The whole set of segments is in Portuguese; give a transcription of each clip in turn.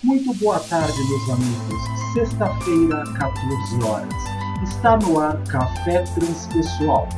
Muito boa tarde, meus amigos. Sexta-feira, 14 horas. Está no ar Café Transpessoal,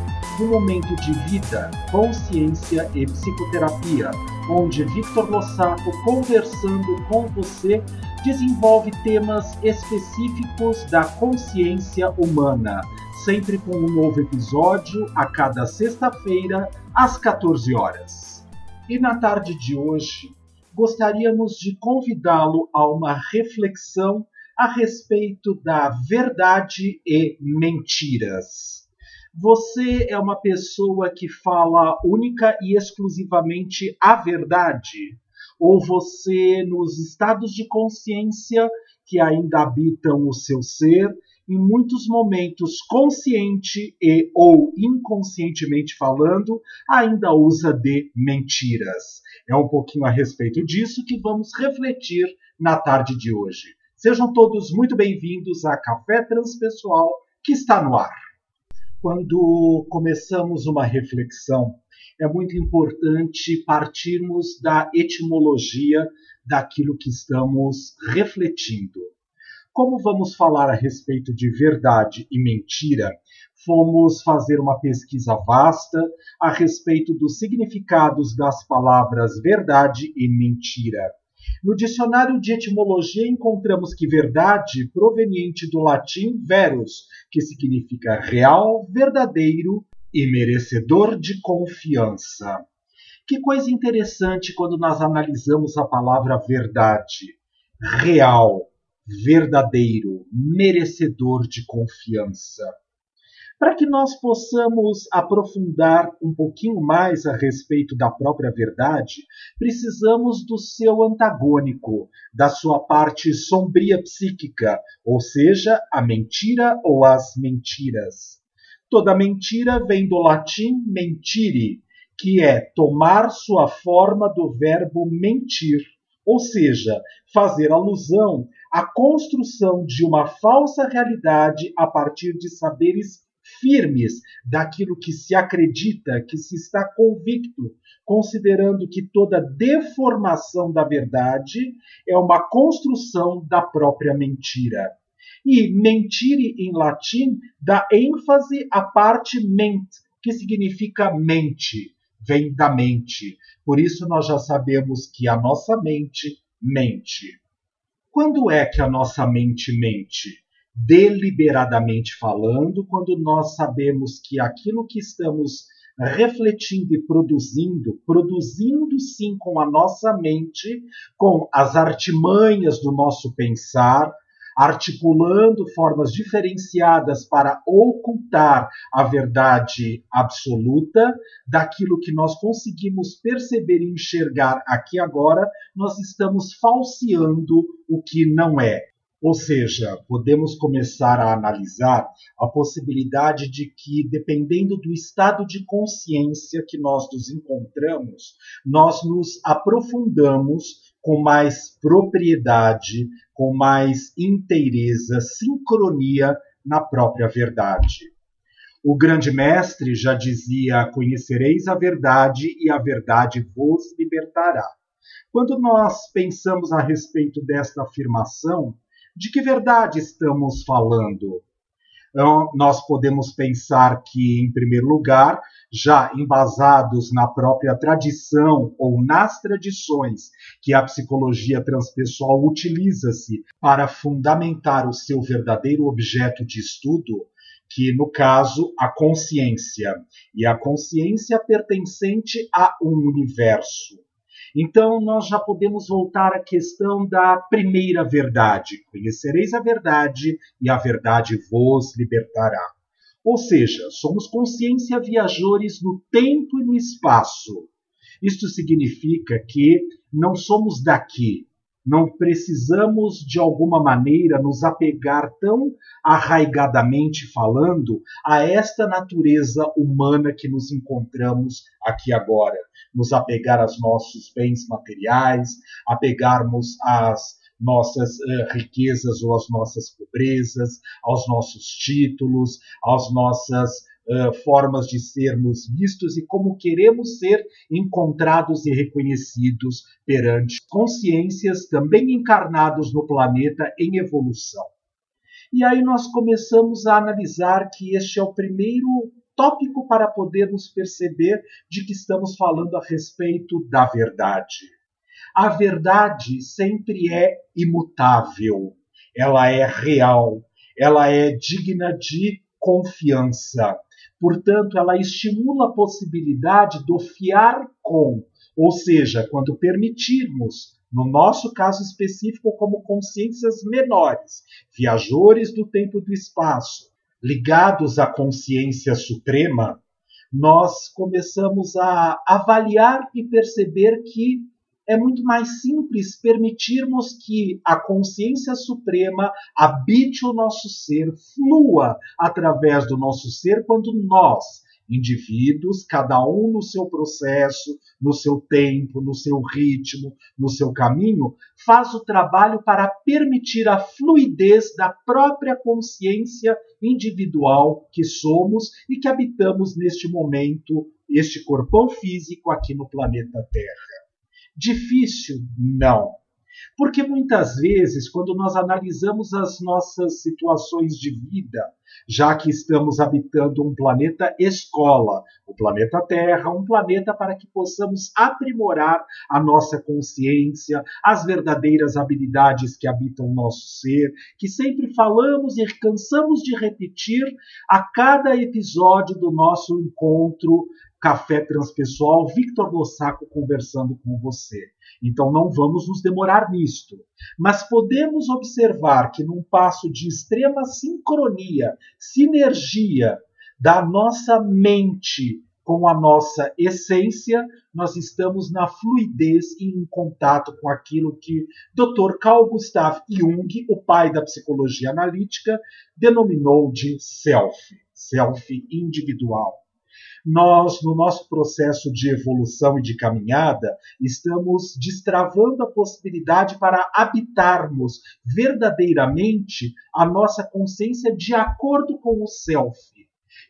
um momento de vida, consciência e psicoterapia, onde Victor Lossaco, conversando com você, desenvolve temas específicos da consciência humana, sempre com um novo episódio a cada sexta-feira, às 14 horas. E na tarde de hoje, gostaríamos de convidá-lo a uma reflexão a respeito da verdade e mentiras. Você é uma pessoa que fala única e exclusivamente a verdade? Ou você, nos estados de consciência que ainda habitam o seu ser, em muitos momentos, consciente e ou inconscientemente falando, ainda usa de mentiras. É um pouquinho a respeito disso que vamos refletir na tarde de hoje. Sejam todos muito bem-vindos a Café Transpessoal que está no ar. Quando começamos uma reflexão, é muito importante partirmos da etimologia daquilo que estamos refletindo. Como vamos falar a respeito de verdade e mentira, fomos fazer uma pesquisa vasta a respeito dos significados das palavras verdade e mentira. No dicionário de etimologia encontramos que verdade proveniente do latim verus, que significa real, verdadeiro e merecedor de confiança. Que coisa interessante quando nós analisamos a palavra verdade. Real, verdadeiro, merecedor de confiança. Para que nós possamos aprofundar um pouquinho mais a respeito da própria verdade, precisamos do seu antagônico, da sua parte sombria psíquica, ou seja, a mentira ou as mentiras. Toda mentira vem do latim mentire, que é tomar sua forma do verbo mentir, ou seja, fazer alusão a construção de uma falsa realidade a partir de saberes firmes daquilo que se acredita, que se está convicto, considerando que toda deformação da verdade é uma construção da própria mentira. E mentire em latim dá ênfase à parte ment, que significa mente, vem da mente. Por isso nós já sabemos que a nossa mente mente. Quando é que a nossa mente mente? Deliberadamente falando, quando nós sabemos que aquilo que estamos refletindo e produzindo, produzindo sim com a nossa mente, com as artimanhas do nosso pensar, articulando formas diferenciadas para ocultar a verdade absoluta daquilo que nós conseguimos perceber e enxergar aqui agora, nós estamos falseando o que não é. Ou seja, podemos começar a analisar a possibilidade de que, dependendo do estado de consciência que nós nos encontramos, nós nos aprofundamos com mais propriedade, com mais inteireza, sincronia na própria verdade. O grande mestre já dizia: Conhecereis a verdade e a verdade vos libertará. Quando nós pensamos a respeito desta afirmação, de que verdade estamos falando? Então, nós podemos pensar que, em primeiro lugar, já embasados na própria tradição ou nas tradições que a psicologia transpessoal utiliza-se para fundamentar o seu verdadeiro objeto de estudo, que no caso a consciência, e a consciência pertencente a um universo. Então, nós já podemos voltar à questão da primeira verdade: conhecereis a verdade e a verdade vos libertará. Ou seja, somos consciência viajores no tempo e no espaço. Isto significa que não somos daqui, não precisamos de alguma maneira nos apegar tão arraigadamente falando a esta natureza humana que nos encontramos aqui agora, nos apegar aos nossos bens materiais, apegarmos às nossas uh, riquezas ou às nossas pobrezas, aos nossos títulos, às nossas uh, formas de sermos vistos e como queremos ser encontrados e reconhecidos perante consciências também encarnados no planeta em evolução. E aí nós começamos a analisar que este é o primeiro tópico para podermos perceber de que estamos falando a respeito da verdade. A verdade sempre é imutável, ela é real, ela é digna de confiança. Portanto, ela estimula a possibilidade do fiar com, ou seja, quando permitirmos, no nosso caso específico, como consciências menores, viajores do tempo e do espaço, ligados à consciência suprema, nós começamos a avaliar e perceber que é muito mais simples permitirmos que a consciência suprema habite o nosso ser, flua através do nosso ser, quando nós, indivíduos, cada um no seu processo, no seu tempo, no seu ritmo, no seu caminho, faz o trabalho para permitir a fluidez da própria consciência individual que somos e que habitamos neste momento, este corpão físico aqui no planeta Terra. Difícil? Não. Porque muitas vezes, quando nós analisamos as nossas situações de vida, já que estamos habitando um planeta escola, o planeta Terra, um planeta para que possamos aprimorar a nossa consciência, as verdadeiras habilidades que habitam o nosso ser, que sempre falamos e cansamos de repetir a cada episódio do nosso encontro Café Transpessoal, Victor Lossaco conversando com você. Então não vamos nos demorar nisto. Mas podemos observar que num passo de extrema sincronia, sinergia da nossa mente com a nossa essência, nós estamos na fluidez e em contato com aquilo que Dr. Carl Gustav Jung, o pai da psicologia analítica, denominou de self, self individual nós, no nosso processo de evolução e de caminhada, estamos destravando a possibilidade para habitarmos verdadeiramente a nossa consciência de acordo com o self,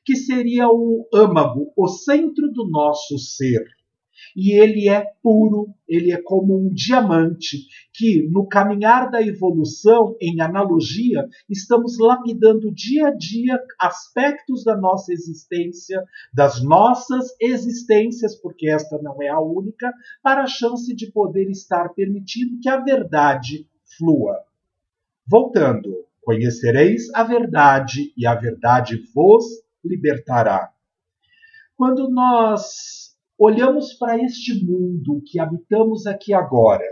que seria o âmago, o centro do nosso ser e ele é puro, ele é como um diamante que, no caminhar da evolução, em analogia, estamos lapidando dia a dia aspectos da nossa existência, das nossas existências, porque esta não é a única, para a chance de poder estar permitindo que a verdade flua. Voltando, conhecereis a verdade e a verdade vos libertará. Quando nós olhamos para este mundo que habitamos aqui agora.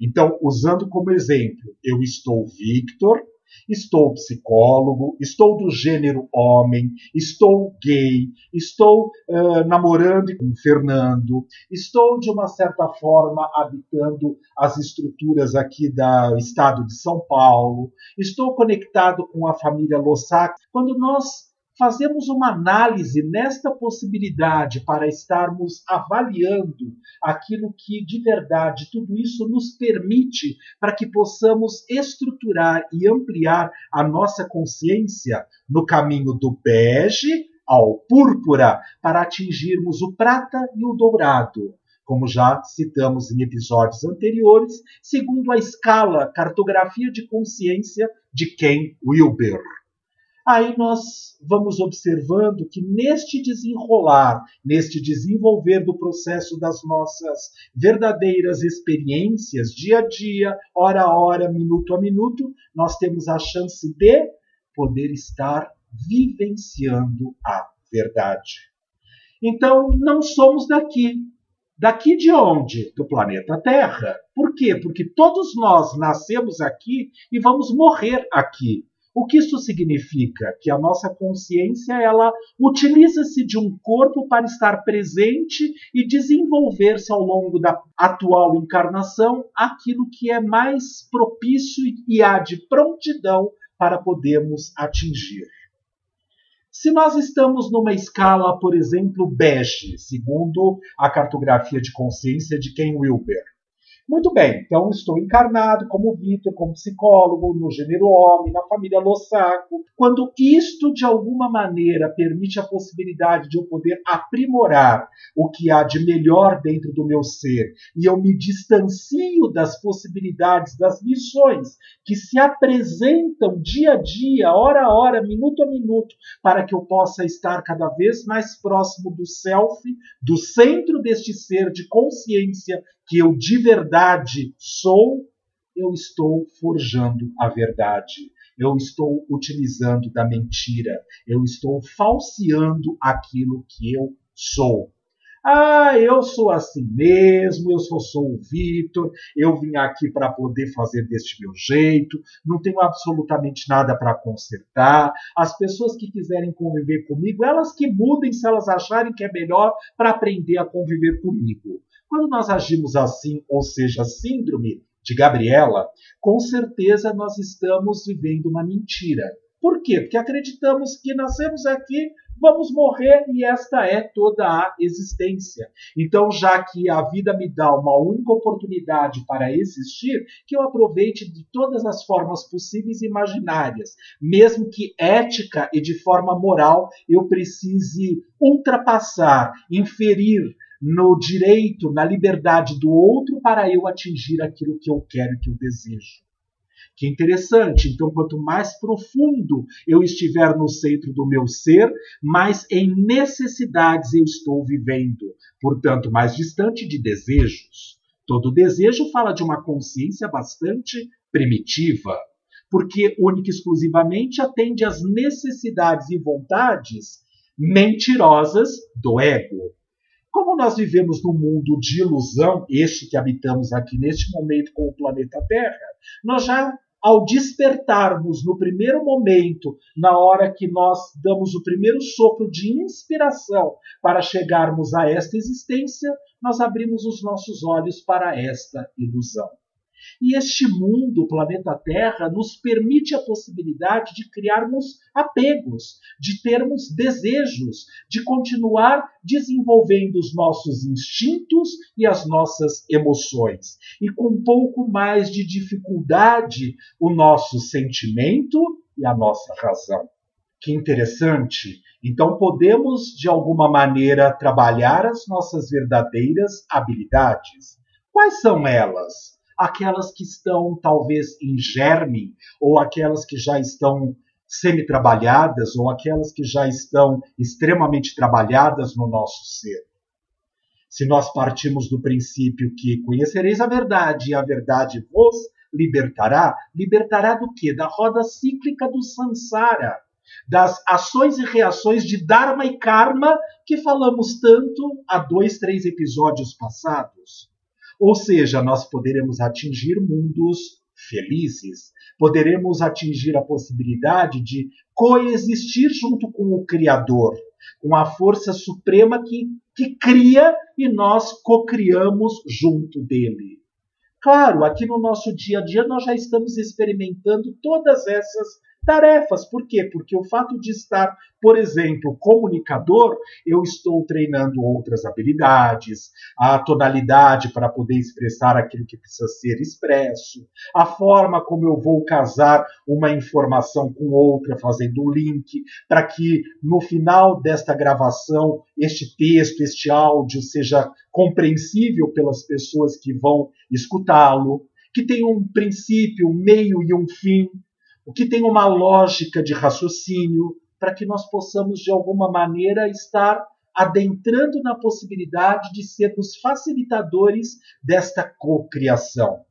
Então, usando como exemplo, eu estou Victor, estou psicólogo, estou do gênero homem, estou gay, estou uh, namorando com Fernando, estou de uma certa forma habitando as estruturas aqui do estado de São Paulo, estou conectado com a família Lossac. Quando nós fazemos uma análise nesta possibilidade para estarmos avaliando aquilo que de verdade tudo isso nos permite para que possamos estruturar e ampliar a nossa consciência no caminho do bege ao púrpura para atingirmos o prata e o dourado como já citamos em episódios anteriores, segundo a escala Cartografia de Consciência de Ken Wilber. Aí nós vamos observando que neste desenrolar, neste desenvolver do processo das nossas verdadeiras experiências, dia a dia, hora a hora, minuto a minuto, nós temos a chance de poder estar vivenciando a verdade. Então, não somos daqui. Daqui de onde? Do planeta Terra. Por quê? Porque todos nós nascemos aqui e vamos morrer aqui. O que isso significa? Que a nossa consciência ela utiliza-se de um corpo para estar presente e desenvolver-se ao longo da atual encarnação aquilo que é mais propício e há de prontidão para podermos atingir. Se nós estamos numa escala, por exemplo, bege, segundo a cartografia de consciência de Ken Wilber, Muito bem, então estou encarnado como Vitor, como psicólogo, no gênero homem, na família Lossaco. Quando isto, de alguma maneira, permite a possibilidade de eu poder aprimorar o que há de melhor dentro do meu ser e eu me distancio das possibilidades, das missões que se apresentam dia a dia, hora a hora, minuto a minuto, para que eu possa estar cada vez mais próximo do self, do centro deste ser de consciência que eu de verdade sou, eu estou forjando a verdade. Eu estou utilizando da mentira. Eu estou falseando aquilo que eu sou. Ah, eu sou assim mesmo, eu só sou o Vitor, eu vim aqui para poder fazer deste meu jeito, não tenho absolutamente nada para consertar. As pessoas que quiserem conviver comigo, elas que mudem se elas acharem que é melhor para aprender a conviver comigo. Quando nós agimos assim, ou seja, síndrome de Gabriela, com certeza nós estamos vivendo uma mentira. Por quê? Porque acreditamos que nascemos aqui, vamos morrer e esta é toda a existência. Então, já que a vida me dá uma única oportunidade para existir, que eu aproveite de todas as formas possíveis e imaginárias, mesmo que ética e de forma moral eu precise ultrapassar, inferir no direito, na liberdade do outro para eu atingir aquilo que eu quero, que eu desejo. Que interessante. Então, quanto mais profundo eu estiver no centro do meu ser, mais em necessidades eu estou vivendo. Portanto, mais distante de desejos. Todo desejo fala de uma consciência bastante primitiva, porque única e exclusivamente atende às necessidades e vontades mentirosas do ego. Como nós vivemos num mundo de ilusão, este que habitamos aqui neste momento com o planeta Terra, nós já ao despertarmos no primeiro momento, na hora que nós damos o primeiro sopro de inspiração para chegarmos a esta existência, nós abrimos os nossos olhos para esta ilusão. E este mundo, o planeta Terra, nos permite a possibilidade de criarmos apegos, de termos desejos, de continuar desenvolvendo os nossos instintos e as nossas emoções. E com um pouco mais de dificuldade, o nosso sentimento e a nossa razão. Que interessante! Então, podemos, de alguma maneira, trabalhar as nossas verdadeiras habilidades. Quais são elas? Aquelas que estão talvez em germe, ou aquelas que já estão semi-trabalhadas, ou aquelas que já estão extremamente trabalhadas no nosso ser. Se nós partimos do princípio que conhecereis a verdade e a verdade vos libertará, libertará do quê? Da roda cíclica do samsara, das ações e reações de Dharma e Karma que falamos tanto há dois, três episódios passados. Ou seja, nós poderemos atingir mundos felizes, poderemos atingir a possibilidade de coexistir junto com o Criador, com a força suprema que, que cria e nós cocriamos junto dele. Claro, aqui no nosso dia a dia nós já estamos experimentando todas essas tarefas. Por quê? Porque o fato de estar, por exemplo, comunicador, eu estou treinando outras habilidades, a tonalidade para poder expressar aquilo que precisa ser expresso, a forma como eu vou casar uma informação com outra, fazendo um link, para que no final desta gravação este texto, este áudio seja compreensível pelas pessoas que vão escutá-lo, que tenha um princípio, um meio e um fim, o que tem uma lógica de raciocínio, para que nós possamos, de alguma maneira, estar adentrando na possibilidade de sermos facilitadores desta cocriação.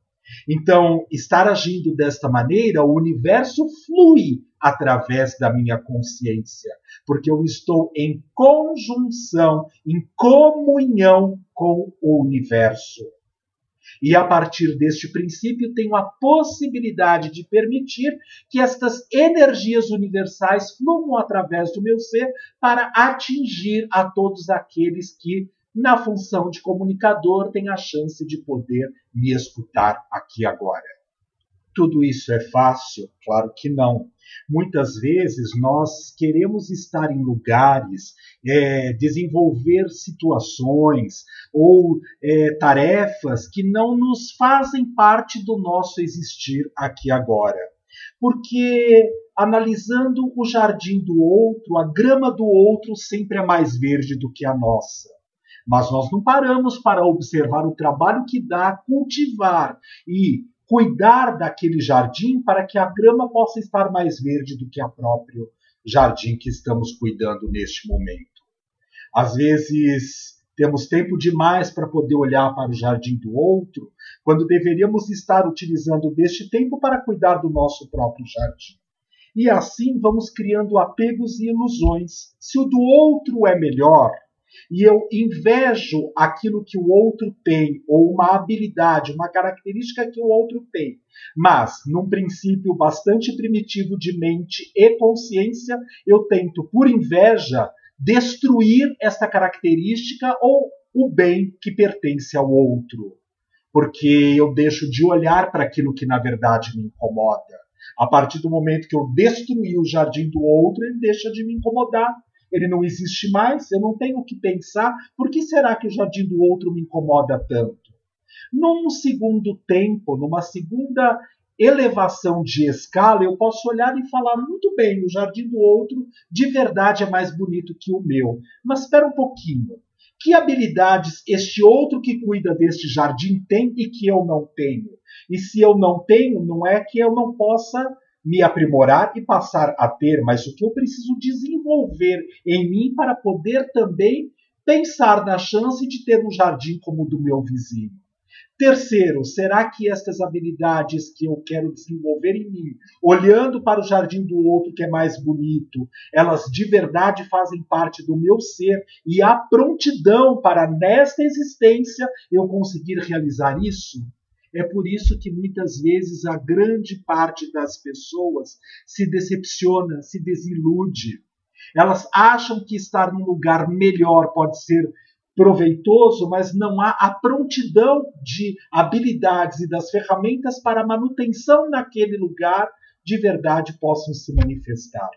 Então, estar agindo desta maneira, o universo flui através da minha consciência, porque eu estou em conjunção, em comunhão com o universo. E a partir deste princípio, tenho a possibilidade de permitir que estas energias universais fluam através do meu ser para atingir a todos aqueles que, na função de comunicador, têm a chance de poder me escutar aqui agora. Tudo isso é fácil? Claro que não. Muitas vezes nós queremos estar em lugares, é, desenvolver situações ou é, tarefas que não nos fazem parte do nosso existir aqui agora. Porque analisando o jardim do outro, a grama do outro sempre é mais verde do que a nossa. Mas nós não paramos para observar o trabalho que dá cultivar e cuidar daquele jardim para que a grama possa estar mais verde do que o próprio jardim que estamos cuidando neste momento. Às vezes temos tempo demais para poder olhar para o jardim do outro, quando deveríamos estar utilizando deste tempo para cuidar do nosso próprio jardim. E assim vamos criando apegos e ilusões. Se o do outro é melhor, e eu invejo aquilo que o outro tem, ou uma habilidade, uma característica que o outro tem, mas num princípio bastante primitivo de mente e consciência, eu tento, por inveja, destruir esta característica ou o bem que pertence ao outro. Porque eu deixo de olhar para aquilo que na verdade me incomoda. A partir do momento que eu destruir o jardim do outro, ele deixa de me incomodar. Ele não existe mais, eu não tenho o que pensar. Por que será que o jardim do outro me incomoda tanto? Num segundo tempo, numa segunda elevação de escala, eu posso olhar e falar muito bem, o jardim do outro de verdade é mais bonito que o meu. Mas espera um pouquinho. Que habilidades este outro que cuida deste jardim tem e que eu não tenho? E se eu não tenho, não é que eu não possa me aprimorar e passar a ter, mas o que eu preciso desenvolver em mim para poder também pensar na chance de ter um jardim como o do meu vizinho. Terceiro, será que estas habilidades que eu quero desenvolver em mim, olhando para o jardim do outro que é mais bonito, elas de verdade fazem parte do meu ser e há prontidão para nesta existência eu conseguir realizar isso? É por isso que muitas vezes a grande parte das pessoas se decepciona, se desilude. Elas acham que estar num lugar melhor pode ser proveitoso, mas não há a prontidão de habilidades e das ferramentas para a manutenção naquele lugar de verdade possam se manifestar.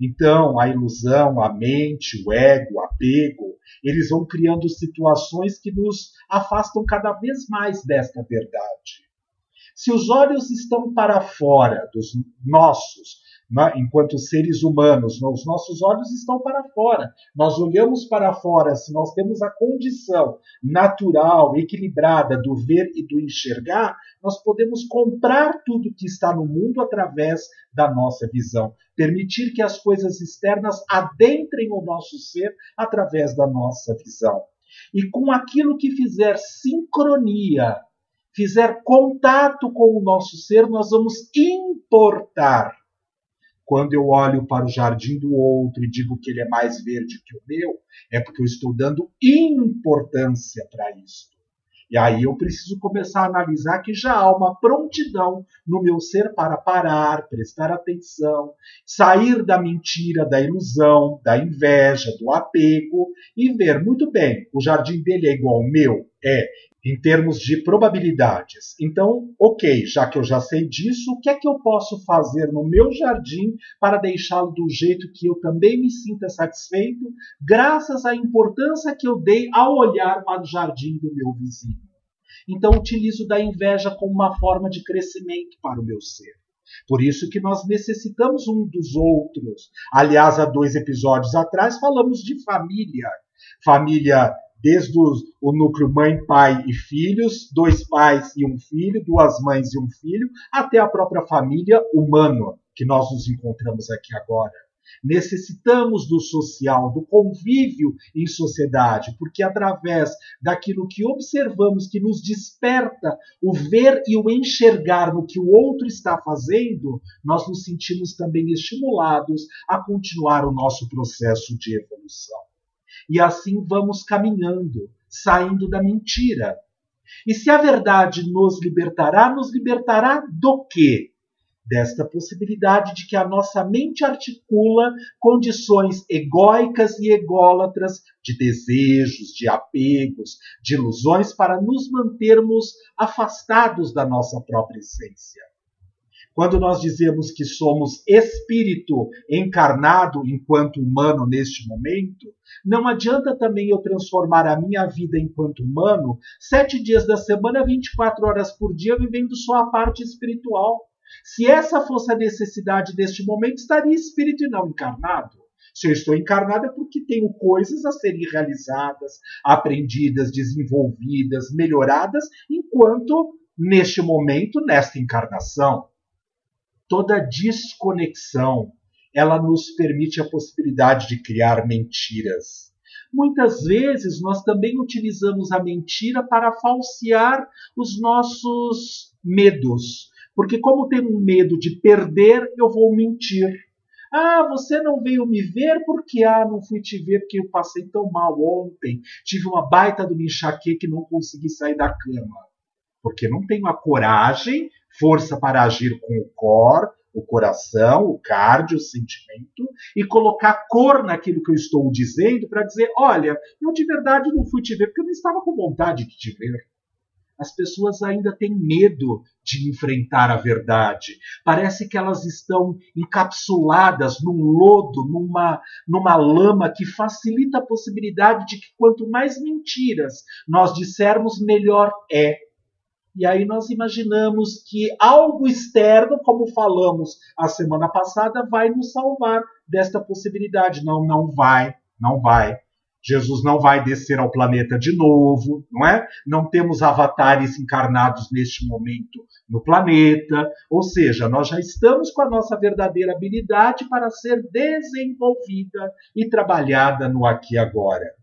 Então, a ilusão, a mente, o ego, o apego, eles vão criando situações que nos afastam cada vez mais desta verdade. Se os olhos estão para fora dos nossos, enquanto seres humanos, né, os nossos olhos estão para fora. Nós olhamos para fora, se nós temos a condição natural, equilibrada do ver e do enxergar, nós podemos comprar tudo que está no mundo através da nossa visão. Permitir que as coisas externas adentrem o nosso ser através da nossa visão. E com aquilo que fizer sincronia, fizer contato com o nosso ser, nós vamos importar quando eu olho para o jardim do outro e digo que ele é mais verde que o meu, é porque eu estou dando importância para isso. E aí eu preciso começar a analisar que já há uma prontidão no meu ser para parar, prestar atenção, sair da mentira, da ilusão, da inveja, do apego e ver muito bem, o jardim dele é igual ao meu, é, em termos de probabilidades. Então, ok, já que eu já sei disso, o que é que eu posso fazer no meu jardim para deixá-lo do jeito que eu também me sinta satisfeito, graças à importância que eu dei ao olhar para o jardim do meu vizinho? Então, utilizo da inveja como uma forma de crescimento para o meu ser. Por isso que nós necessitamos um dos outros. Aliás, há dois episódios atrás falamos de família. Família desde o núcleo mãe, pai e filhos, dois pais e um filho, duas mães e um filho, até a própria família humana que nós nos encontramos aqui agora. Necessitamos do social, do convívio em sociedade, porque através daquilo que observamos, que nos desperta o ver e o enxergar no que o outro está fazendo, nós nos sentimos também estimulados a continuar o nosso processo de evolução. E assim vamos caminhando, saindo da mentira. E se a verdade nos libertará, nos libertará do quê? Desta possibilidade de que a nossa mente articula condições egóicas e ególatras de desejos, de apegos, de ilusões para nos mantermos afastados da nossa própria essência. Quando nós dizemos que somos espírito encarnado enquanto humano neste momento, não adianta também eu transformar a minha vida enquanto humano sete dias da semana, 24 horas por dia, vivendo só a parte espiritual. Se essa fosse a necessidade deste momento, estaria espírito e não encarnado. Se eu estou encarnado é porque tenho coisas a serem realizadas, aprendidas, desenvolvidas, melhoradas, enquanto neste momento, nesta encarnação toda desconexão, ela nos permite a possibilidade de criar mentiras. Muitas vezes nós também utilizamos a mentira para falsear os nossos medos. Porque, como tenho medo de perder, eu vou mentir. Ah, você não veio me ver porque ah, não fui te ver porque eu passei tão mal ontem. Tive uma baita do enxaqueca e não consegui sair da cama. Porque não tenho a coragem força para agir com o core, o coração, o cardio, o sentimento, e colocar cor naquilo que eu estou dizendo para dizer: olha, eu de verdade não fui te ver porque eu não estava com vontade de te ver. As pessoas ainda têm medo de enfrentar a verdade. Parece que elas estão encapsuladas num lodo, numa, numa lama que facilita a possibilidade de que quanto mais mentiras nós dissermos, melhor é e aí nós imaginamos que algo externo, como falamos a semana passada, vai nos salvar desta possibilidade. Não, não vai, não vai. Jesus não vai descer ao planeta de novo, não é? Não temos avatares encarnados neste momento no planeta, ou seja, nós já estamos com a nossa verdadeira habilidade para ser desenvolvida e trabalhada no aqui e agora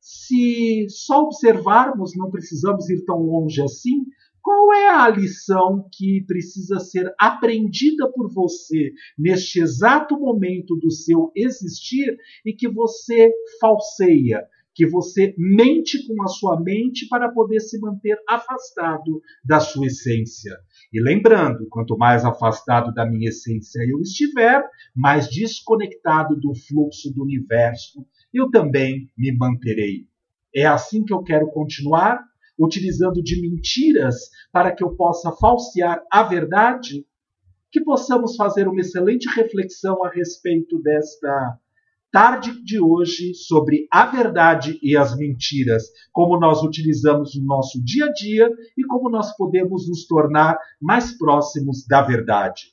se só observarmos, não precisamos ir tão longe assim, qual é a lição que precisa ser aprendida por você neste exato momento do seu existir e que você falseia, que você mente com a sua mente para poder se manter afastado da sua essência? E lembrando, quanto mais afastado da minha essência eu estiver, mais desconectado do fluxo do universo eu também me manterei. É assim que eu quero continuar, utilizando de mentiras para que eu possa falsear a verdade? Que possamos fazer uma excelente reflexão a respeito desta tarde de hoje sobre a verdade e as mentiras, como nós utilizamos no nosso dia a dia e como nós podemos nos tornar mais próximos da verdade.